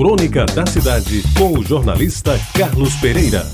Crônica da Cidade, com o jornalista Carlos Pereira.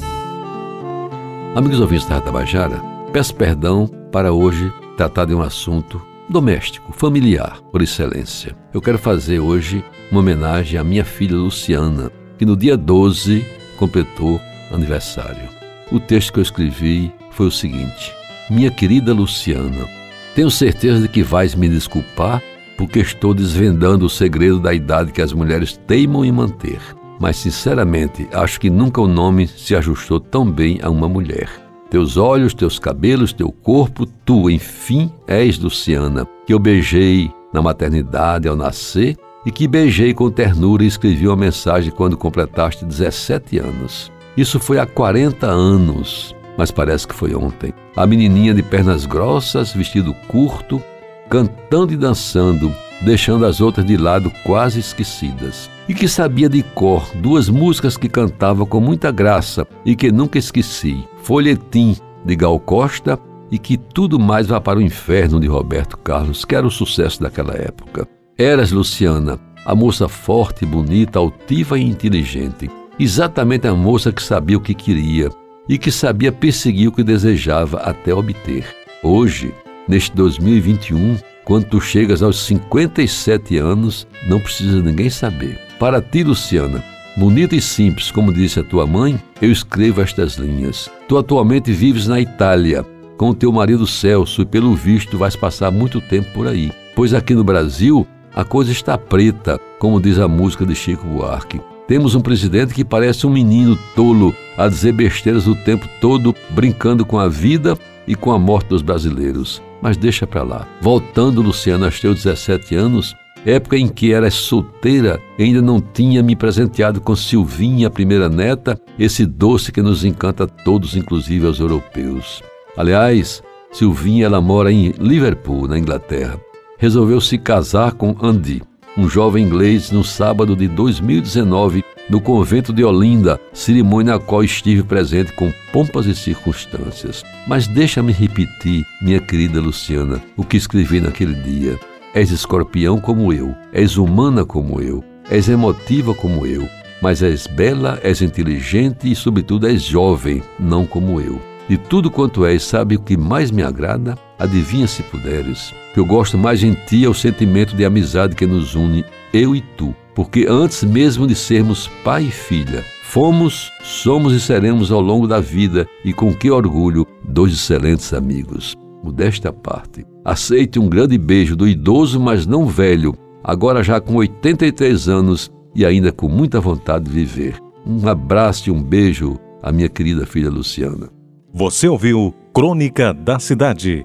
Amigos ouvintes da Tabajara, peço perdão para hoje tratar de um assunto doméstico, familiar, por excelência. Eu quero fazer hoje uma homenagem à minha filha Luciana, que no dia 12 completou aniversário. O texto que eu escrevi foi o seguinte: Minha querida Luciana, tenho certeza de que vais me desculpar porque estou desvendando o segredo da idade que as mulheres teimam em manter. Mas, sinceramente, acho que nunca o nome se ajustou tão bem a uma mulher. Teus olhos, teus cabelos, teu corpo, tu, enfim, és Luciana, que eu beijei na maternidade ao nascer e que beijei com ternura e escrevi uma mensagem quando completaste 17 anos. Isso foi há 40 anos, mas parece que foi ontem. A menininha de pernas grossas, vestido curto, cantando e dançando, deixando as outras de lado quase esquecidas. E que sabia de cor duas músicas que cantava com muita graça e que nunca esqueci: Folhetim, de Gal Costa, e que tudo mais vá para o inferno de Roberto Carlos, que era o sucesso daquela época. Eras, Luciana, a moça forte, bonita, altiva e inteligente. Exatamente a moça que sabia o que queria e que sabia perseguir o que desejava até obter. Hoje, neste 2021, quando tu chegas aos 57 anos, não precisa ninguém saber. Para ti, Luciana, bonita e simples, como disse a tua mãe, eu escrevo estas linhas. Tu atualmente vives na Itália, com o teu marido Celso, e pelo visto vais passar muito tempo por aí. Pois aqui no Brasil, a coisa está preta, como diz a música de Chico Buarque. Temos um presidente que parece um menino tolo a dizer besteiras o tempo todo, brincando com a vida e com a morte dos brasileiros. Mas deixa para lá. Voltando, Luciana, aos teus 17 anos, época em que eras solteira, ainda não tinha me presenteado com Silvinha, a primeira neta, esse doce que nos encanta a todos, inclusive aos europeus. Aliás, Silvinha ela mora em Liverpool, na Inglaterra. Resolveu se casar com Andy, um jovem inglês, no sábado de 2019, no convento de Olinda, cerimônia na qual estive presente com pompas e circunstâncias. Mas deixa-me repetir, minha querida Luciana, o que escrevi naquele dia. És escorpião como eu, és humana como eu, és emotiva como eu, mas és bela, és inteligente e, sobretudo, és jovem, não como eu. De tudo quanto és, sabe o que mais me agrada? Adivinha se puderes. Que eu gosto mais em ti é o sentimento de amizade que nos une, eu e tu. Porque antes mesmo de sermos pai e filha, fomos, somos e seremos ao longo da vida, e com que orgulho, dois excelentes amigos. Modesta parte. Aceite um grande beijo do idoso, mas não velho, agora já com 83 anos e ainda com muita vontade de viver. Um abraço e um beijo à minha querida filha Luciana. Você ouviu Crônica da Cidade